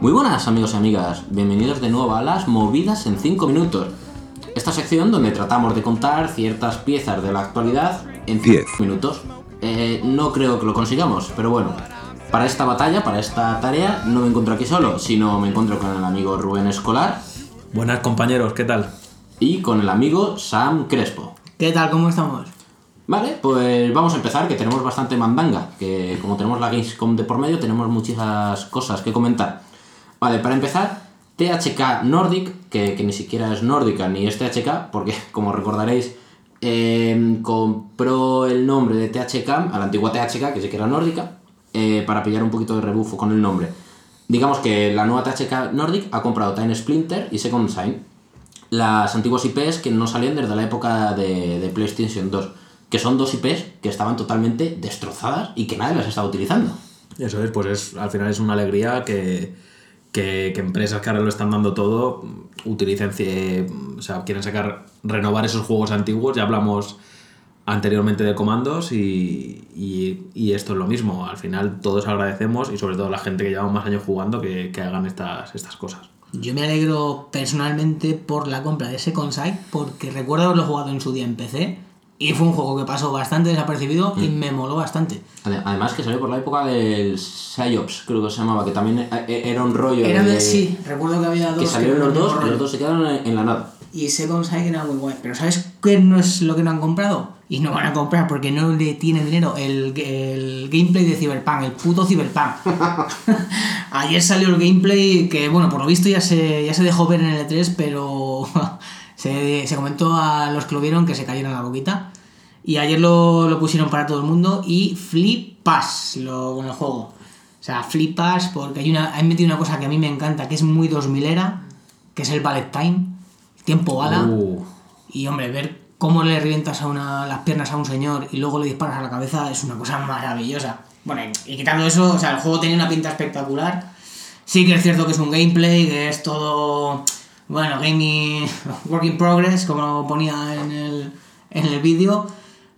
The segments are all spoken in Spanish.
Muy buenas amigos y amigas, bienvenidos de nuevo a las movidas en 5 minutos. Esta sección donde tratamos de contar ciertas piezas de la actualidad en 5 minutos. Eh, no creo que lo consigamos, pero bueno, para esta batalla, para esta tarea, no me encuentro aquí solo, sino me encuentro con el amigo Rubén Escolar Buenas compañeros, ¿qué tal? y con el amigo Sam Crespo. ¿Qué tal? ¿Cómo estamos? Vale, pues vamos a empezar, que tenemos bastante mandanga, que como tenemos la Gamescom de por medio, tenemos muchas cosas que comentar. Vale, para empezar, THK Nordic, que, que ni siquiera es nórdica ni es THK, porque como recordaréis, eh, compró el nombre de THK a la antigua THK, que sí que era nórdica, eh, para pillar un poquito de rebufo con el nombre. Digamos que la nueva THK Nordic ha comprado Time Splinter y Second Sign, las antiguas IPs que no salían desde la época de, de PlayStation 2, que son dos IPs que estaban totalmente destrozadas y que nadie las estaba utilizando. Eso es, pues es, al final es una alegría que, que, que empresas que ahora lo están dando todo utilicen, o sea, quieren sacar, renovar esos juegos antiguos, ya hablamos anteriormente de comandos y, y, y esto es lo mismo, al final todos agradecemos y sobre todo la gente que lleva más años jugando que, que hagan estas, estas cosas. Yo me alegro personalmente por la compra de ese Sight porque recuerdo haberlo jugado en su día en PC y fue un juego que pasó bastante desapercibido y me moló bastante. Ade- Además que salió por la época del Psyops, creo que se llamaba, que también e- e- era un rollo Era de... sí, recuerdo que había dos que salieron los dos y los dos se quedaron en en la nada. Y Second Sight era muy guay. Pero ¿sabes qué no es lo que no han comprado? Y no van a comprar porque no le tienen dinero. El, el gameplay de Cyberpunk, el puto Cyberpunk. Ayer salió el gameplay que, bueno, por lo visto ya se, ya se dejó ver en el E3, pero se, se comentó a los que lo vieron que se cayeron la boquita. Y ayer lo, lo pusieron para todo el mundo y flipas lo, con el juego. O sea, flipas porque hay una, han metido una cosa que a mí me encanta, que es muy 2000era, que es el ballet time, tiempo bala. Uh, Y hombre, ver cómo le revientas a una, las piernas a un señor y luego le disparas a la cabeza es una cosa maravillosa. Bueno, y, y quitando eso, o sea, el juego tenía una pinta espectacular. Sí que es cierto que es un gameplay, que es todo, bueno, gaming, work in progress, como ponía en el, en el vídeo.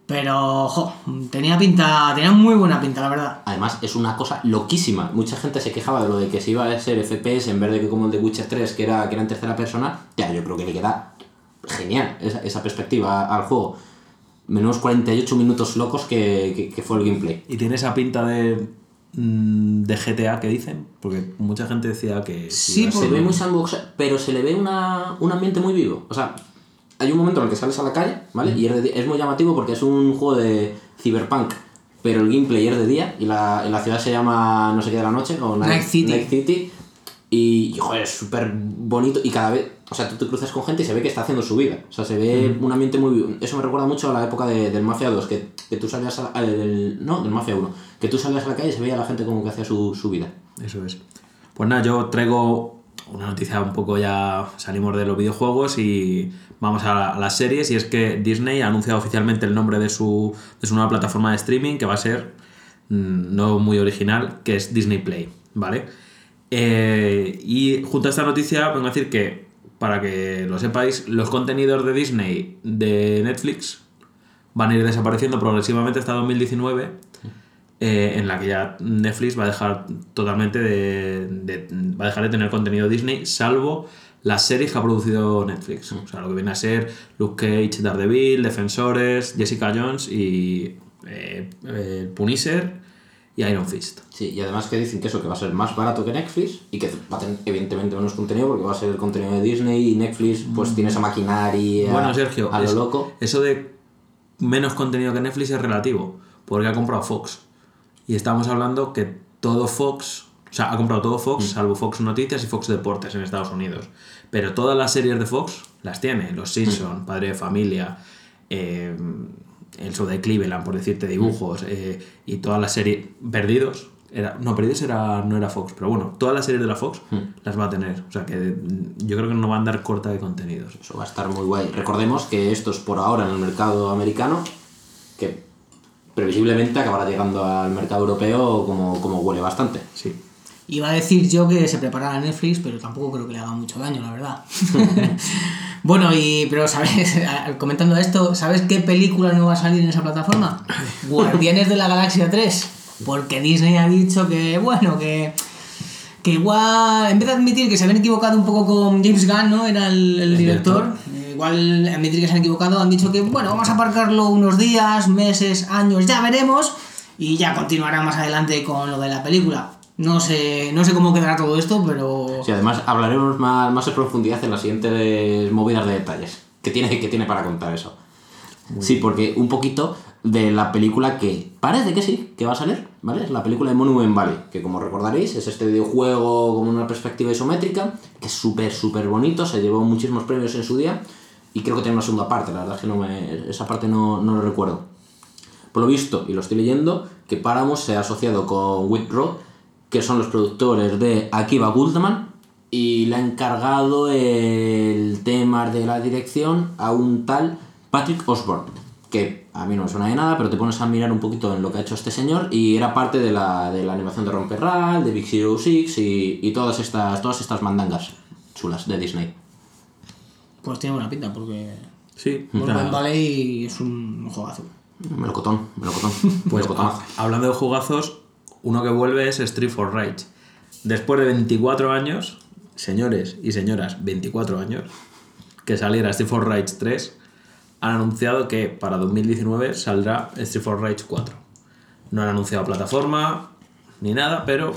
Pero, jo, tenía pinta, tenía muy buena pinta, la verdad. Además, es una cosa loquísima. Mucha gente se quejaba de lo de que se iba a ser FPS en vez de que como el de Witcher 3, que era, que era en tercera persona. Ya, yo creo que le queda genial esa, esa perspectiva al juego. Menos 48 minutos locos que, que- que fue el gameplay. y tiene esa pinta de, de GTA que dicen, porque mucha gente decía que... Sí, ve muy sandbox, pero se le ve una, un ambiente muy vivo. O sea, hay un momento en el que sales a la calle, ¿vale? Y es, de di- es muy llamativo porque es un juego de cyberpunk, pero el gameplay es de día y la, y la ciudad se llama no sé qué de la noche, o Night City. Night City. Y, y, joder, es súper bonito y cada vez, o sea, tú te cruzas con gente y se ve que está haciendo su vida. O sea, se ve un ambiente muy. Eso me recuerda mucho a la época de- del Mafia 2, que, que tú salías a la, el- no, del Mafia 1, que tú salías a la calle y se veía la gente como que hacía su, su vida. Eso es. Pues nada, yo traigo una noticia un poco ya. Salimos de los videojuegos y vamos a, a las series. Y es que Disney ha anunciado oficialmente el nombre de su, de su nueva plataforma de streaming, que va a ser mm, no muy original, que es Disney Play, ¿vale? Eh, y junto a esta noticia, vengo a decir que, para que lo sepáis, los contenidos de Disney de Netflix van a ir desapareciendo progresivamente hasta 2019 eh, en la que ya Netflix va a dejar totalmente de, de- va a dejar de tener contenido Disney salvo las series que ha producido Netflix. O sea lo que viene a ser Luke Cage Daredevil Defensores Jessica Jones y eh, eh, Punisher y Iron Fist. Sí, y además que dicen que eso, que va a ser más barato que Netflix y que va a tener evidentemente menos contenido porque va a ser el contenido de Disney y Netflix pues tiene esa maquinaria bueno Sergio a lo es- loco. eso de menos contenido que Netflix es relativo porque ha comprado Fox. Y estamos hablando que todo Fox o sea ha comprado todo Fox salvo Fox Noticias y Fox Deportes en Estados Unidos. Pero todas las series de Fox las tiene Los Simpson Padre de Familia eh, el show de Cleveland por decirte dibujos eh, y todas las series Perdidos era, no, Perdidos era, no era Fox, pero bueno, todas las series de la Fox las va a tener. O sea que mm, yo creo que no va a andar corta de contenidos. Eso va a estar muy guay. Recordemos que esto es por ahora en el mercado americano, que previsiblemente acabará llegando al mercado europeo como, como huele bastante. Sí. Iba a decir yo que se preparara Netflix, pero tampoco creo que le haga mucho daño, la verdad. bueno, y pero sabes, comentando esto, ¿sabes qué película no va a salir en esa plataforma? Guardianes de la Galaxia 3. Porque Disney ha dicho que, bueno, que que igual, en vez de admitir que se habían equivocado un poco con James Gunn, ¿no? Era el, el director. eh, Igual admitir que se han equivocado, han dicho que, bueno, vamos a aparcarlo unos días, meses, años, ya veremos. Y ya continuará más adelante con lo de la película. No sé, no sé cómo quedará todo esto, pero... Sí, además hablaremos más, más en profundidad en las siguientes movidas de detalles que tiene, que tiene para contar eso. sí, porque un poquito de la película que parece que sí, que va a salir, ¿vale? Es la película de Monument Valley, que como recordaréis es este videojuego con una perspectiva isométrica, que es súper, súper bonito, se llevó muchísimos premios en su día y creo que tiene una segunda parte, la verdad es que no me, esa parte no, no lo recuerdo. Por lo visto, y lo estoy leyendo, que Paramount se ha asociado con Road, que son los productores de Akiva Goldman, y le ha encargado el tema de la dirección a un tal Patrick Osborne, que a mí no me suena de nada, pero te pones a mirar un poquito en lo que ha hecho este señor, y era parte de la, de la animación de Romperral, de Big Hero 6 y, y todas, estas, todas estas mandangas chulas de Disney. Pues tiene buena pinta, porque... Sí, Valley es un juegazo. Melocotón, melocotón, Pues melocotonazo. a- hablando de jugazos, uno que vuelve es Street for Rage. Después de 24 años, señores y señoras, 24 años, que saliera Street for Rage 3, han anunciado que para 2019 saldrá Street for Rage 4. No han anunciado plataforma ni nada, pero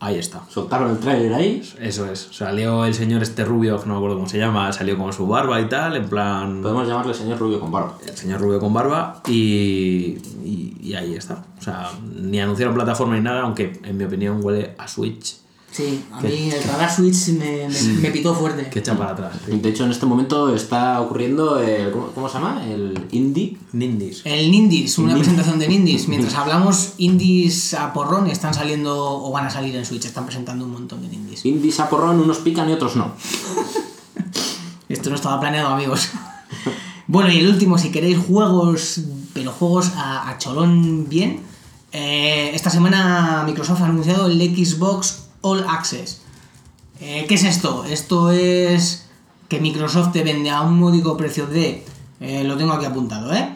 ahí está. Soltaron el trailer ahí, Eso es. Salió el señor este rubio, que no me acuerdo cómo se llama, salió con su barba y tal, en plan... podemos llamarle señor rubio con barba. el señor rubio con barba y, y, y ahí está. O sea, ni anunciaron plataforma ni nada, aunque en mi opinión huele a Switch Sí, a mí el radar Switch me, me, me pitó fuerte. que echa para atrás. sí. De hecho, en este momento está ocurriendo el. ¿Cómo, cómo se llama? El indie. Nindis. El Nindies, una presentación de Nindies. Mientras hablamos, Indies a porrón están saliendo o van a salir en Switch. Están presentando un montón de Nindies. Indie saporrón, unos pican y otros no. Esto no estaba planeado, amigos. Bueno, y el último, si queréis juegos, pero juegos a, a cholón bien. eh, esta semana Microsoft ha anunciado el Xbox All Access. Eh, ¿Qué es esto? Esto es que Microsoft te vende a un módico precio de, eh, lo tengo aquí apuntado, ¿eh?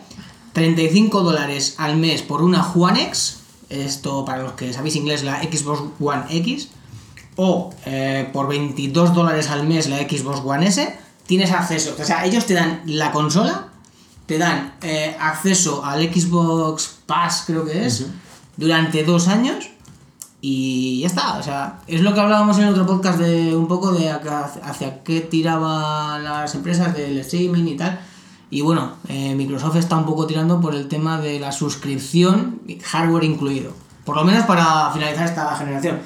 35 dólares al mes por una One X, esto para los que sabéis inglés, la Xbox One X, o eh, por 22 dólares al mes la Xbox One S, tienes acceso, o sea, ellos te dan la consola, te dan eh, acceso al Xbox Pass, creo que es, durante dos años y ya está, o sea, es lo que hablábamos en otro podcast de un poco de hacia qué tiraban las empresas del streaming y tal. Y bueno, eh, Microsoft está un poco tirando por el tema de la suscripción, hardware incluido. Por lo menos para finalizar esta generación.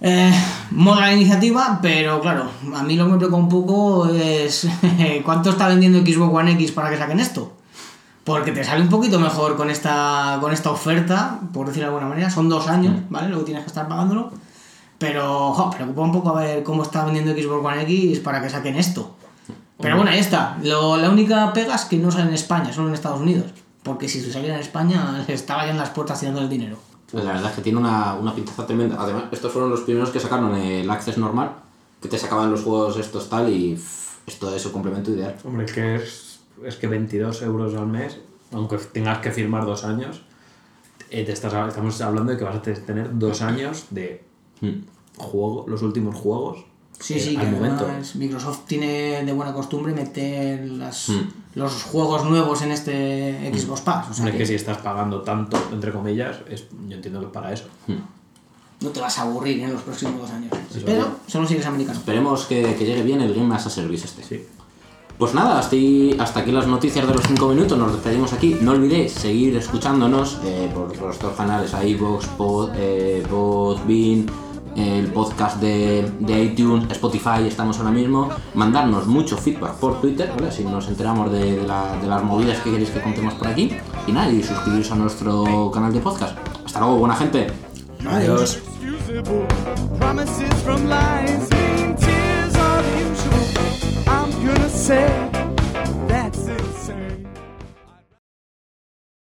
Eh, mola la iniciativa, pero claro, a mí lo que me preocupa un poco es cuánto está vendiendo Xbox One X para que saquen esto. Porque te sale un poquito mejor con esta, con esta oferta, por decirlo de alguna manera. Son dos años, ¿vale? Luego tienes que estar pagándolo. Pero, jo, preocupa un poco a ver cómo está vendiendo Xbox One X para que saquen esto. Pero bueno, ahí está. Lo- la única pega es que no sale en España, solo en Estados Unidos. Porque si saliera en España, estaba ya en las puertas tirando el dinero. Pues la verdad es que tiene una, una pintaza tremenda. Además, estos fueron los primeros que sacaron el Access normal, que te sacaban los juegos estos tal y pff, esto es su complemento ideal. Hombre, que es, es que 22 euros al mes, aunque tengas que firmar dos años, eh, te estás, estamos hablando de que vas a tener dos años de juego, los últimos juegos. Sí, eh, sí, que momento. además Microsoft tiene de buena costumbre meter las, Hmm. los juegos nuevos en este Xbox Pass. O sea Hombre, que que si estás pagando tanto, entre comillas, es, yo entiendo que es para eso. no te vas a aburrir en los próximos dos años. Eso Pero es. solo si eres americano. Esperemos que, que llegue bien el Game as a Service este. Sí. Pues nada, hasta, ahí- hasta aquí las noticias de los 5 minutos, nos despedimos aquí. No olvidéis seguir escuchándonos eh, por, nuestros canales, iVoox, Pod, eh, Podbean, el podcast de, de iTunes, Spotify, estamos ahora mismo. Mandarnos mucho feedback por Twitter, ¿vale? Así nos enteramos de, de la- de las movidas que queréis que contemos por aquí. Y nada, y suscribiros a nuestro canal de podcast. Hasta luego, buena gente. Adiós. você.